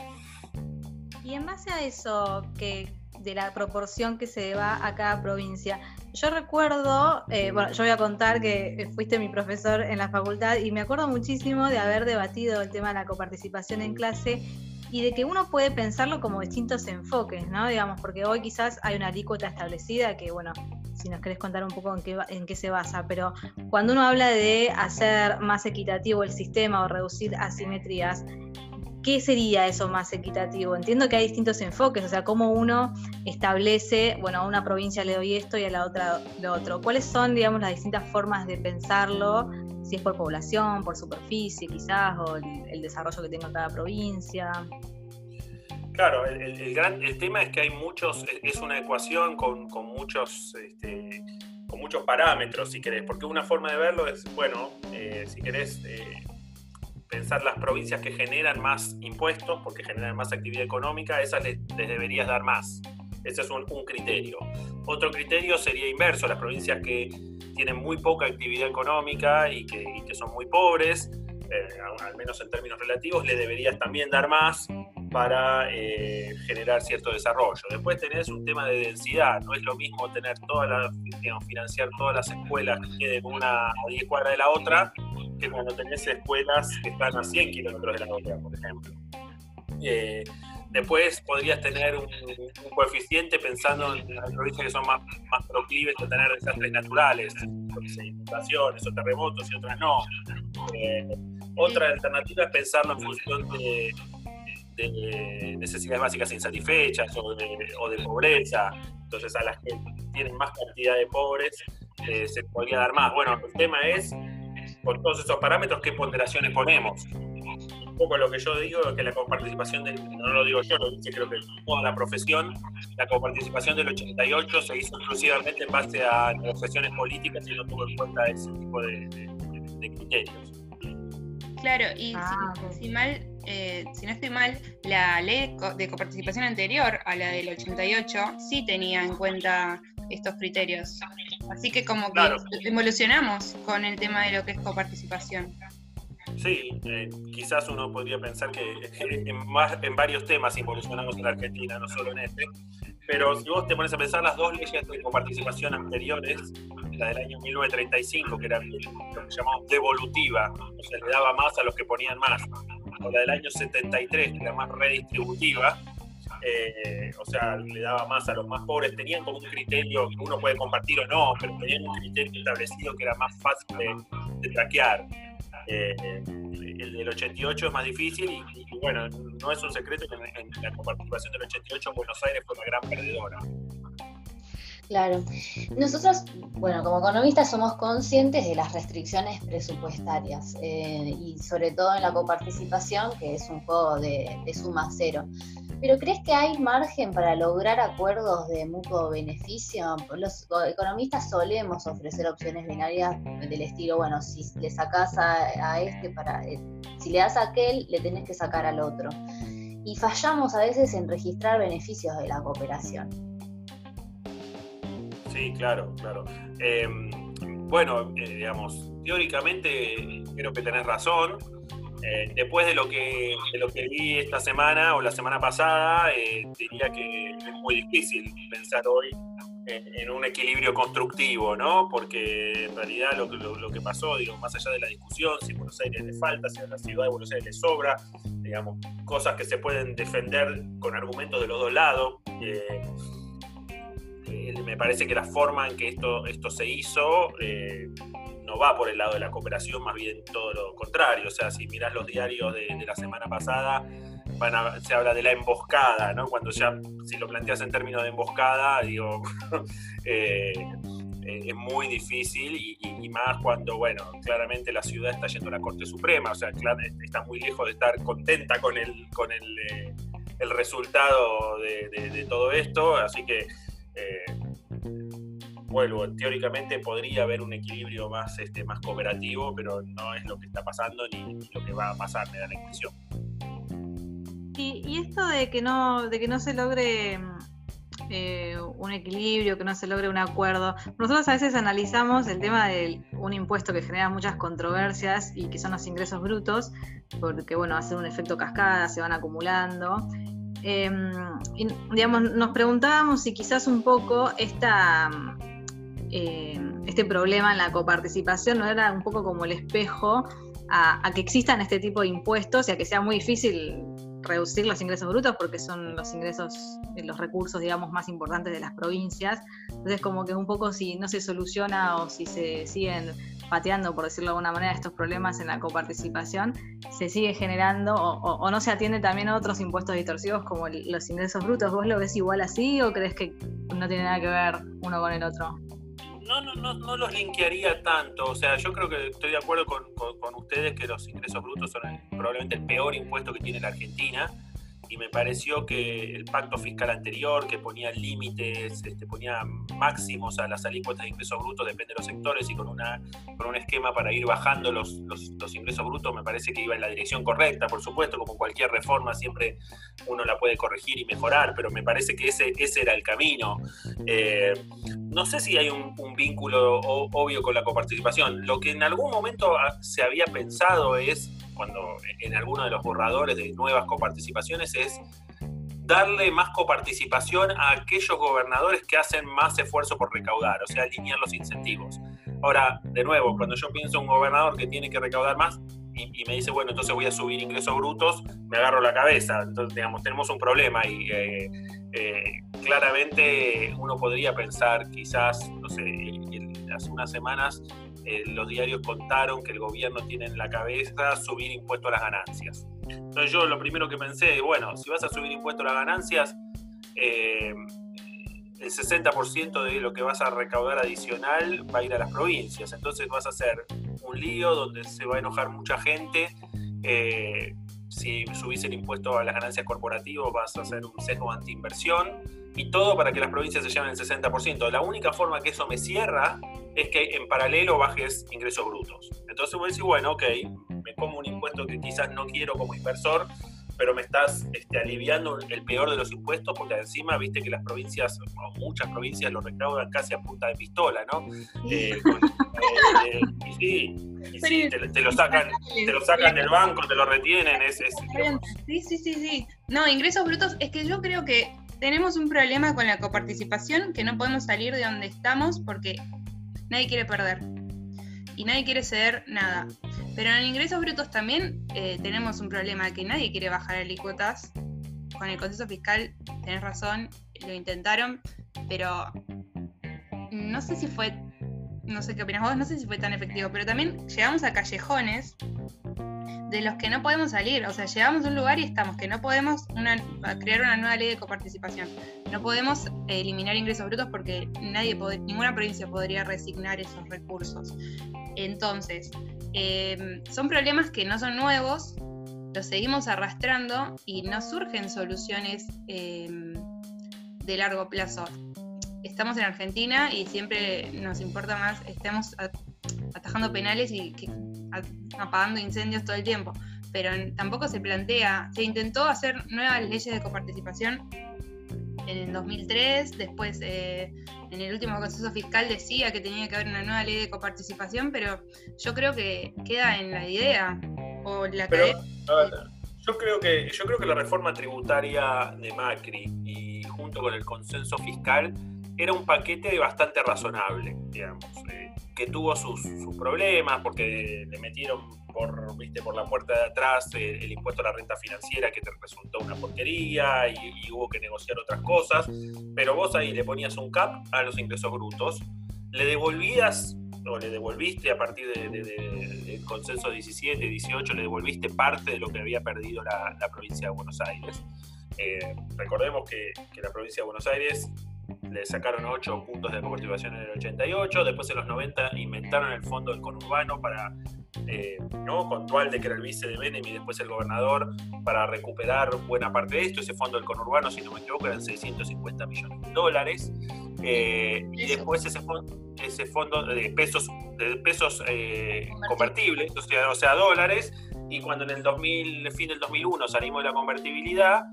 Y en base a eso, que de la proporción que se va a cada provincia. Yo recuerdo, eh, bueno, yo voy a contar que fuiste mi profesor en la facultad y me acuerdo muchísimo de haber debatido el tema de la coparticipación en clase y de que uno puede pensarlo como distintos enfoques, ¿no? Digamos, porque hoy quizás hay una alícuota establecida que, bueno, si nos querés contar un poco en qué, en qué se basa, pero cuando uno habla de hacer más equitativo el sistema o reducir asimetrías, ¿qué sería eso más equitativo? Entiendo que hay distintos enfoques, o sea, cómo uno establece, bueno, a una provincia le doy esto y a la otra lo otro. ¿Cuáles son, digamos, las distintas formas de pensarlo? Si es por población, por superficie quizás, o el, desarrollo que tenga cada provincia. Claro, el, gran, el tema es que hay muchos, es una ecuación con, muchos... Este, con muchos parámetros, si querés, porque una forma de verlo es, bueno, eh, si querés, eh, pensar las provincias que generan más impuestos, porque generan más actividad económica, esas les, deberías dar más. Ese es un, criterio. Otro criterio sería inverso, las provincias que tienen muy poca actividad económica y que, son muy pobres, eh, al menos en términos relativos, le deberías también dar más, para eh, generar cierto desarrollo. Después tenés un tema de densidad, no es lo mismo tener todas las, financiar todas las escuelas que queden una a 10 cuadras de la otra, que cuando tenés escuelas que están a 100 kilómetros de la otra, por ejemplo. Eh, después podrías tener un, coeficiente pensando en las provincias que son más, más proclives a tener desastres naturales, inundaciones o terremotos y otras no. Eh, otra alternativa es pensarlo en función de, de necesidades básicas insatisfechas o de, o de, pobreza. Entonces, a las que tienen más cantidad de pobres eh, se podría dar más. Bueno, el tema es, con todos esos parámetros, qué ponderaciones ponemos. Un poco lo que yo digo es que la coparticipación del, no lo digo yo, lo dice creo que toda la profesión, la coparticipación del 88 se hizo exclusivamente en base a negociaciones políticas y no tuvo en cuenta ese tipo de, de criterios. Claro, y ah, si, mal, eh, si no estoy mal, la ley de coparticipación anterior a la del 88 sí tenía en cuenta estos criterios. Así que como que evolucionamos con el tema de lo que es coparticipación. Sí, eh, quizás uno podría pensar que en, más, en varios temas involucionamos en la Argentina, no solo en este, pero si vos te pones a pensar las dos leyes de coparticipación anteriores, la del año 1935, que era lo que llamamos devolutiva, o sea, le daba más a los que ponían más, la del año 73, que era más redistributiva, eh, o sea, le daba más a los más pobres, tenían como un criterio que uno puede compartir o no, pero tenían un criterio establecido que era más fácil de, traquear. Eh, el del 88 es más difícil y, bueno, no es un secreto que en, la coparticipación del 88 Buenos Aires fue una gran perdedora. Claro. Nosotros, bueno, como economistas somos conscientes de las restricciones presupuestarias eh, y sobre todo en la coparticipación, que es un juego de, suma cero. Pero ¿crees que hay margen para lograr acuerdos de mutuo beneficio? Los economistas solemos ofrecer opciones binarias del estilo, bueno, si le sacas a, este para, eh, si le das a aquel, le tenés que sacar al otro. Y fallamos a veces en registrar beneficios de la cooperación. Sí, claro, claro. Em, bueno, eh, digamos, teóricamente creo que tenés razón. Eh, después de lo que de lo que vi esta semana o la semana pasada, eh, diría que es muy difícil pensar hoy en, un equilibrio constructivo, ¿no? Porque en realidad lo, lo, que pasó, digo, más allá de la discusión, si Buenos Aires le falta, si a la ciudad de Buenos Aires le sobra, digamos, cosas que se pueden defender con argumentos de los dos lados me parece que la forma en que esto, esto se hizo eh, no va por el lado de la cooperación, más bien todo lo contrario. O sea, si miras los diarios de, la semana pasada, se habla de la emboscada, ¿no? Cuando ya, si lo planteas en términos de emboscada, digo, eh, eh, es muy difícil y, más cuando, bueno, claramente la ciudad está yendo a la Corte Suprema, o sea, está muy lejos de estar contenta con el, con el, el resultado de, todo esto, así que eh, vuelvo, teóricamente podría haber un equilibrio más, este, más cooperativo, pero no es lo que está pasando ni, lo que va a pasar, me da la impresión. Y, esto de que no, de que no se logre eh, un equilibrio, que no se logre un acuerdo. Nosotros a veces analizamos el tema de un impuesto que genera muchas controversias y que son los ingresos brutos, porque bueno, hace un efecto cascada, se van acumulando. Em, digamos, nos preguntábamos si quizás un poco esta, em, este problema en la coparticipación no era un poco como el espejo a, a, que existan este tipo de impuestos y a que sea muy difícil reducir los ingresos brutos porque son los ingresos, los recursos, digamos, más importantes de las provincias. Entonces, como que un poco si no se soluciona o si se siguen pateando, por decirlo de alguna manera, estos problemas en la coparticipación, se sigue generando o, no se atiende también a otros impuestos distorsivos como los ingresos brutos. ¿Vos lo ves igual así o crees que no tiene nada que ver uno con el otro? No, no, no, no los linkearía tanto. O sea, yo creo que estoy de acuerdo con, con ustedes que los ingresos brutos son probablemente el peor impuesto que tiene la Argentina y me pareció que el pacto fiscal anterior, que ponía límites, este, ponía máximos a las alícuotas de ingresos brutos, depende de los sectores, y con, una, con un esquema para ir bajando los, los, ingresos brutos, me parece que iba en la dirección correcta, por supuesto, como cualquier reforma siempre uno la puede corregir y mejorar, pero me parece que ese, ese era el camino. Eh, no sé si hay un, un vínculo obvio con la coparticipación. Lo que en algún momento se había pensado es cuando en alguno de los borradores de nuevas coparticipaciones es darle más coparticipación a aquellos gobernadores que hacen más esfuerzo por recaudar, o sea, alinear los incentivos. Ahora, de nuevo, cuando yo pienso en un gobernador que tiene que recaudar más y, me dice, bueno, entonces voy a subir ingresos brutos, me agarro la cabeza. Entonces, digamos, tenemos un problema y eh, eh, claramente uno podría pensar, quizás, no sé, hace unas semanas eh, los diarios contaron que el gobierno tiene en la cabeza subir impuestos a las ganancias. Entonces yo lo primero que pensé, bueno, si vas a subir impuestos a las ganancias, eh, el 60% de lo que vas a recaudar adicional va a ir a las provincias. Entonces vas a hacer un lío donde se va a enojar mucha gente. Eh, si subís el impuesto a las ganancias corporativas vas a hacer un sesgo anti-inversión y todo para que las provincias se lleven el 60%. La única forma que eso me cierra es que en paralelo bajes ingresos brutos. Entonces voy a decir, bueno, ok, me pongo un impuesto que quizás no quiero como inversor, pero me estás este, aliviando el peor de los impuestos porque encima viste que las provincias, o muchas provincias lo recaudan casi a punta de pistola, ¿no? Eh, eh, y sí, y sí te, lo sacan, te lo sacan del banco, te lo retienen, es, Sí, sí, sí, sí. No, ingresos brutos, es que yo creo que tenemos un problema con la coparticipación, que no podemos salir de donde estamos porque nadie quiere perder y nadie quiere ceder nada. Pero en ingresos brutos también eh, tenemos un problema que nadie quiere bajar alícuotas. Con el consenso fiscal, tenés razón, lo intentaron, pero no sé si fue, no sé qué opinas vos, no sé si fue tan efectivo, pero también llegamos a callejones de los que no podemos salir. O sea, llegamos a un lugar y estamos que no podemos crear una nueva ley de coparticipación. No podemos eliminar ingresos brutos porque nadie ninguna provincia podría resignar esos recursos. Entonces, em, son problemas que no son nuevos, los seguimos arrastrando y no surgen soluciones em, de largo plazo. Estamos en Argentina y siempre nos importa más, estamos atajando penales y que apagando incendios todo el tiempo, pero tampoco se plantea, se intentó hacer nuevas leyes de coparticipación en el 2003, después eh, en el último consenso fiscal decía que tenía que haber una nueva ley de coparticipación, pero yo creo que queda en la idea o la yo creo que yo creo que la reforma tributaria de Macri y junto con el consenso fiscal era un paquete bastante razonable, digamos. Eh, que tuvo sus, problemas porque le metieron por, ¿viste? por la puerta de atrás el, impuesto a la renta financiera que te resultó una porquería y, hubo que negociar otras cosas, pero vos ahí le ponías un cap a los ingresos brutos, le devolvías o le devolviste a partir del consenso 17, 18, le devolviste parte de lo que había perdido la, provincia de Buenos Aires. Eh, recordemos que la provincia de Buenos Aires le sacaron 8 puntos de coparticipación en el 88, después en los 90 inventaron el fondo del conurbano para, eh, ¿no? con Dualde, que era el vice de Benem y después el gobernador, para recuperar buena parte de esto. Ese fondo del conurbano, si no me equivoco, eran 650 millones de dólares. Eh, y después ese fondo, ese fondo de pesos, de pesos eh, convertibles, o sea, o sea, dólares, y cuando en el 2000, fin del 2001 salimos de la convertibilidad,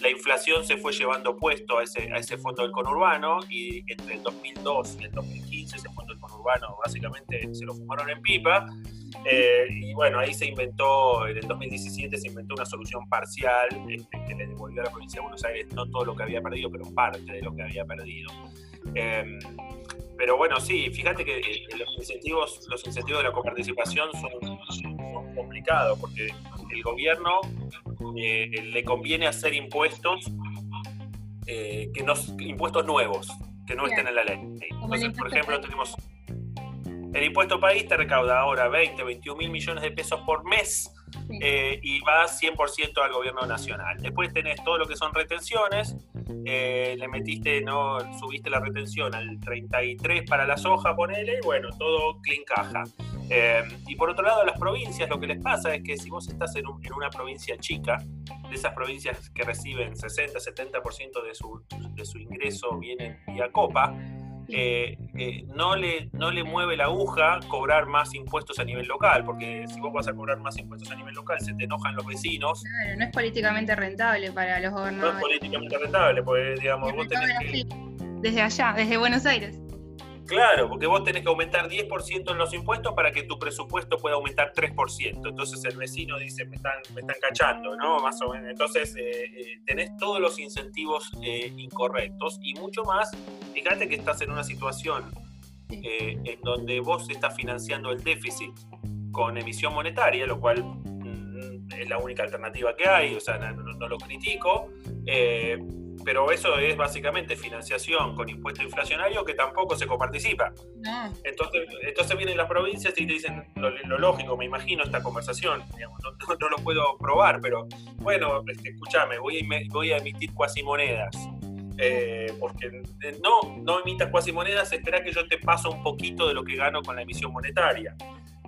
la inflación se fue llevando puesto a ese, a ese fondo del conurbano y entre el 2002 y el 2015 ese fondo del conurbano básicamente se lo fumaron en pipa eh, y bueno, ahí se inventó, en el 2017 se inventó una solución parcial este, que le devolvió a la provincia de Buenos Aires no todo lo que había perdido, pero parte de lo que había perdido. Em, pero bueno, sí, fíjate que eh, los incentivos, los incentivos de la coparticipación son, son complicados porque el gobierno eh, le conviene hacer impuestos eh, que nos, impuestos nuevos, que no estén en la ley. Entonces, por ejemplo, tenemos el impuesto país te recauda ahora 20, 21 mil millones de pesos por mes eh, y va 100% al gobierno nacional. Después tenés todo lo que son retenciones, le metiste, no subiste la retención al 33 para la soja, ponele, y bueno, todo clean caja. Eh, y por otro lado, a las provincias lo que les pasa es que si vos estás en, una provincia chica, de esas provincias que reciben 60, 70% de su, de su ingreso viene vía copa, eh, eh, no, le, no le mueve la aguja cobrar más impuestos a nivel local, porque si vos vas a cobrar más impuestos a nivel local, se te enojan los vecinos. Claro, no es políticamente rentable para los gobernadores. No es políticamente rentable, porque digamos, vos tenés que... Desde allá, desde Buenos Aires. Claro, porque vos tenés que aumentar 10% en los impuestos para que tu presupuesto pueda aumentar 3%. Entonces el vecino dice, me están, me están cachando, ¿no? Más o menos. Entonces eh, eh, tenés todos los incentivos eh, incorrectos y mucho más. Fíjate que estás en una situación en donde vos estás financiando el déficit con emisión monetaria, lo cual mm, es la única alternativa que hay, o sea, no, lo critico pero eso es básicamente financiación con impuesto inflacionario que tampoco se coparticipa. Entonces, entonces vienen las provincias y te dicen lo, lógico, me imagino esta conversación, no, lo puedo probar, pero bueno, este, escúchame, voy a, voy a emitir cuasimonedas. Eh, porque eh, no, no emitas cuasimonedas, espera que yo te paso un poquito de lo que gano con la emisión monetaria.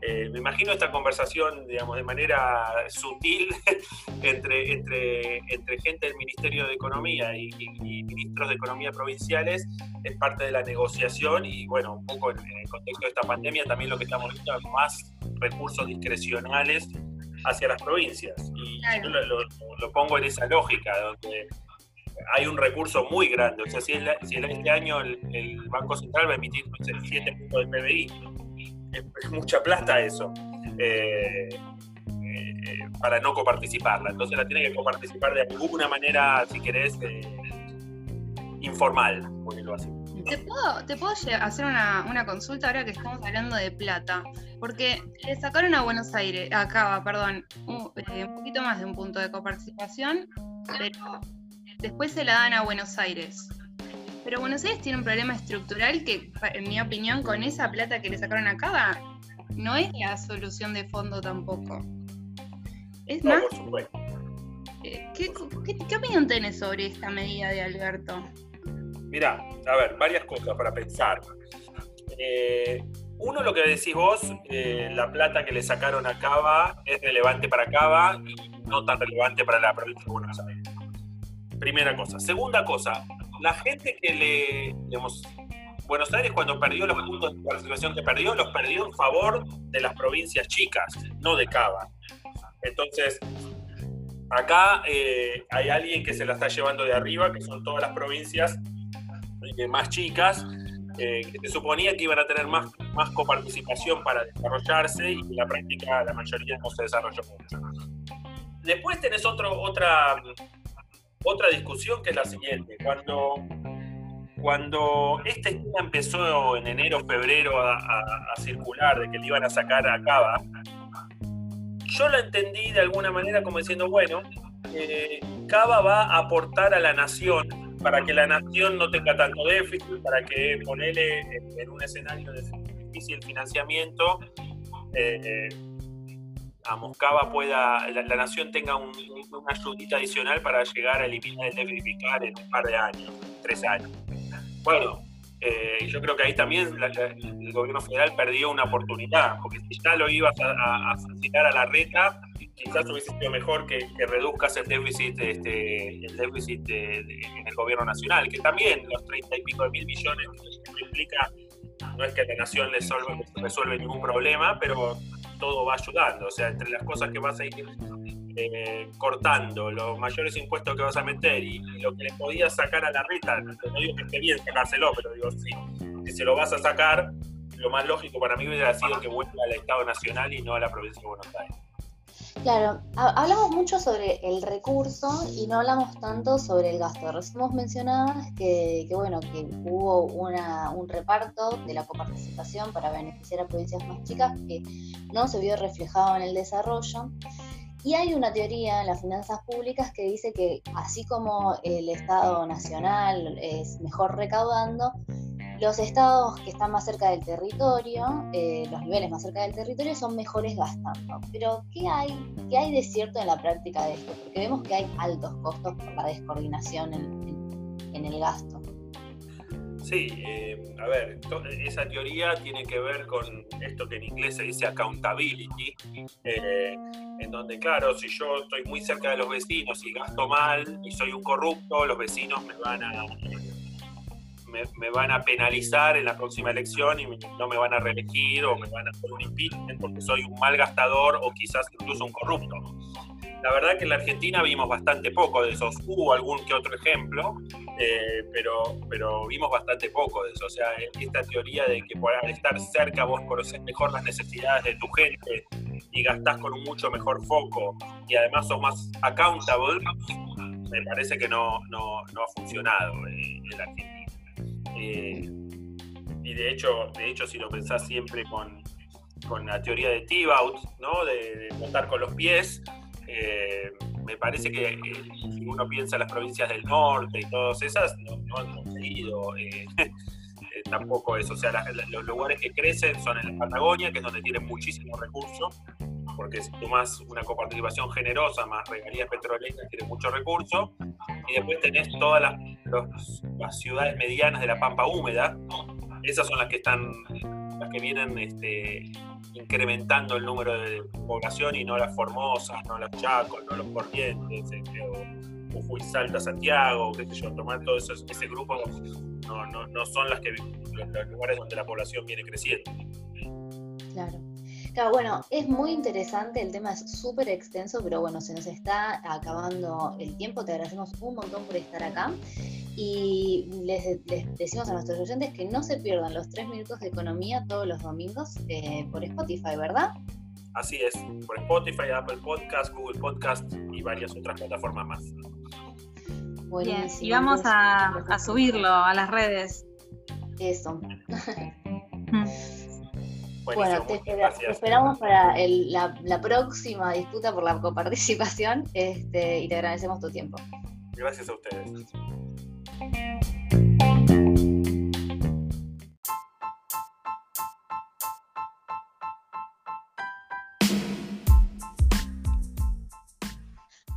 Eh, me imagino esta conversación, digamos, de manera sutil entre, entre, entre gente del Ministerio de Economía y, ministros de Economía provinciales, es parte de la negociación y, bueno, un poco en, el contexto de esta pandemia también lo que estamos viendo es más recursos discrecionales hacia las provincias. Y yo lo, pongo en esa lógica, donde hay un recurso muy grande. O sea, si, este año el, Banco Central va a emitir 7 puntos del PBI, es, mucha plata eso. Eh, eh, para no coparticiparla. Entonces la tiene que coparticipar de alguna manera, si querés, eh, informal, así. ¿Te puedo, ¿Te puedo, hacer una, una, consulta ahora que estamos hablando de plata? Porque le sacaron a Buenos Aires, acá, perdón, un, un poquito más de un punto de coparticipación, pero después se la dan a Buenos Aires. Pero Buenos Aires tiene un problema estructural que, en mi opinión, con esa plata que le sacaron acá, no es la solución de fondo tampoco. Es más. Eh, ¿qué, opinión tenés sobre esta medida de Alberto? Mira, a ver, varias cosas para pensar. Eh, uno, lo que decís vos, eh, la plata que le sacaron a Cava es relevante para Cava y no tan relevante para la provincia de Buenos Aires. Primera cosa. Segunda cosa, la gente que le, Buenos Aires cuando perdió los puntos de participación que perdió, los perdió en favor de las provincias chicas, no de Cava. Entonces, acá eh, hay alguien que se la está llevando de arriba, que son todas las provincias eh, más chicas, eh, que se suponía que iban a tener más, más coparticipación para desarrollarse y en la práctica la mayoría no se desarrolló. Después tenés otro, otra otra discusión que es la siguiente. Cuando, cuando este tema empezó en enero, febrero a, circular de que le iban a sacar a Cava, yo la entendí de alguna manera como diciendo, bueno, eh, Cava va a aportar a la nación para que la nación no tenga tanto déficit, para que ponele en, un escenario de difícil financiamiento, eh, a Moscava pueda, la, nación tenga una ayudita adicional para llegar a eliminar el déficit en un par de años, tres años. Bueno, eh, yo creo que ahí también el gobierno federal perdió una oportunidad, porque si ya lo ibas a, a, a la reta, quizás hubiese sido mejor que, reduzcas el déficit, este, el déficit en el gobierno nacional, que también los treinta y pico de mil millones que implica, no es que la nación le resuelve ningún problema, pero todo va ayudando. O sea, entre las cosas que vas a ir eh, cortando, los mayores impuestos que vas a meter y, lo que le podías sacar a la reta, no digo que esté bien sacárselo, pero digo, sí, si se lo vas a sacar, lo más lógico para mí hubiera sido que vuelva al Estado Nacional y no a la provincia de Buenos Aires. Claro, hablamos mucho sobre el recurso y no hablamos tanto sobre el gasto. Recién vos mencionabas que, bueno, que hubo una, un reparto de la coparticipación para beneficiar a provincias más chicas que no se vio reflejado en el desarrollo. Y hay una teoría en las finanzas públicas que dice que así como el Estado nacional es mejor recaudando, los estados que están más cerca del territorio, eh, los niveles más cerca del territorio, son mejores gastando. Pero, ¿qué hay, ¿qué hay de cierto en la práctica de esto? Porque vemos que hay altos costos por la descoordinación en, el gasto. Sí, eh, a ver, esa teoría tiene que ver con esto que en inglés se dice accountability, eh, en donde, claro, si yo estoy muy cerca de los vecinos y gasto mal y soy un corrupto, los vecinos me van a me, van a penalizar en la próxima elección y no me van a reelegir o me van a hacer un impeachment porque soy un mal gastador o quizás incluso un corrupto. La verdad que en la Argentina vimos bastante poco de esos. Hubo algún que otro ejemplo, Eh, pero, pero vimos bastante poco de eso. O sea, esta teoría de que por estar cerca vos conoces mejor las necesidades de tu gente y gastás con un mucho mejor foco y además sos más accountable, me parece que no, no, no ha funcionado eh, en la Argentina. Eh, y de hecho, de hecho, si lo pensás siempre con, con la teoría de Thibaut, ¿no? de, de con los pies, eh, me parece que eh, si uno piensa en las provincias del norte y todas esas, no, han conseguido tampoco eso. O sea, los lugares que crecen son en la Patagonia, que es donde tienen muchísimos recursos, porque si tomas una coparticipación generosa más regalías petroleras, tiene muchos recursos. Y después tenés todas las, las ciudades medianas de la Pampa húmeda, esas son las que están, las que vienen este, incrementando el número de población y no las Formosas, no las Chacos, no los Corrientes, este, o Jujuy Salta Santiago, qué sé yo, tomar todo eso, ese grupo no, no, no son las que, los lugares donde la población viene creciendo. Claro. Claro, bueno, es muy interesante, el tema es súper extenso, pero bueno, se nos está acabando el tiempo, te agradecemos un montón por estar acá y les, decimos a nuestros oyentes que no se pierdan los tres minutos de economía todos los domingos eh, por Spotify, ¿verdad? Así es, por Spotify, Apple Podcast, Google Podcast y varias otras plataformas más. Buenísimo. y vamos a, subirlo a las redes. Eso. Bueno, te, esperamos para la, próxima disputa por la coparticipación este, y te agradecemos tu tiempo. Gracias a ustedes.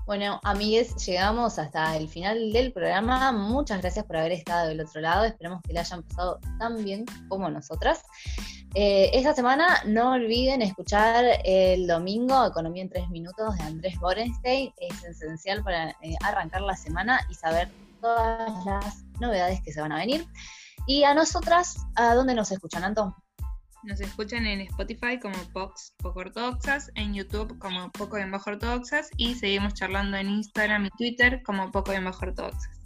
Bueno, amigues, llegamos hasta el final del programa. Muchas gracias por haber estado del otro lado. Esperamos que le hayan pasado tan bien como nosotras. Eh, esta semana no olviden escuchar el domingo Economía en tres minutos de Andrés Borenstein. Es esencial para eh, arrancar la semana y saber todas las novedades que se van a venir. Y a nosotras, ¿a dónde nos escuchan, Anton? Nos escuchan en Spotify como Pox Poco Ortodoxas, en YouTube como Poco en Bajo Ortodoxas y seguimos charlando en Instagram y Twitter como Poco en Bajo Ortodoxas.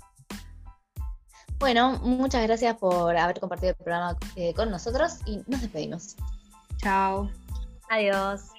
Bueno, muchas gracias por haber compartido el programa eh, con nosotros y nos despedimos. Chao. Adiós.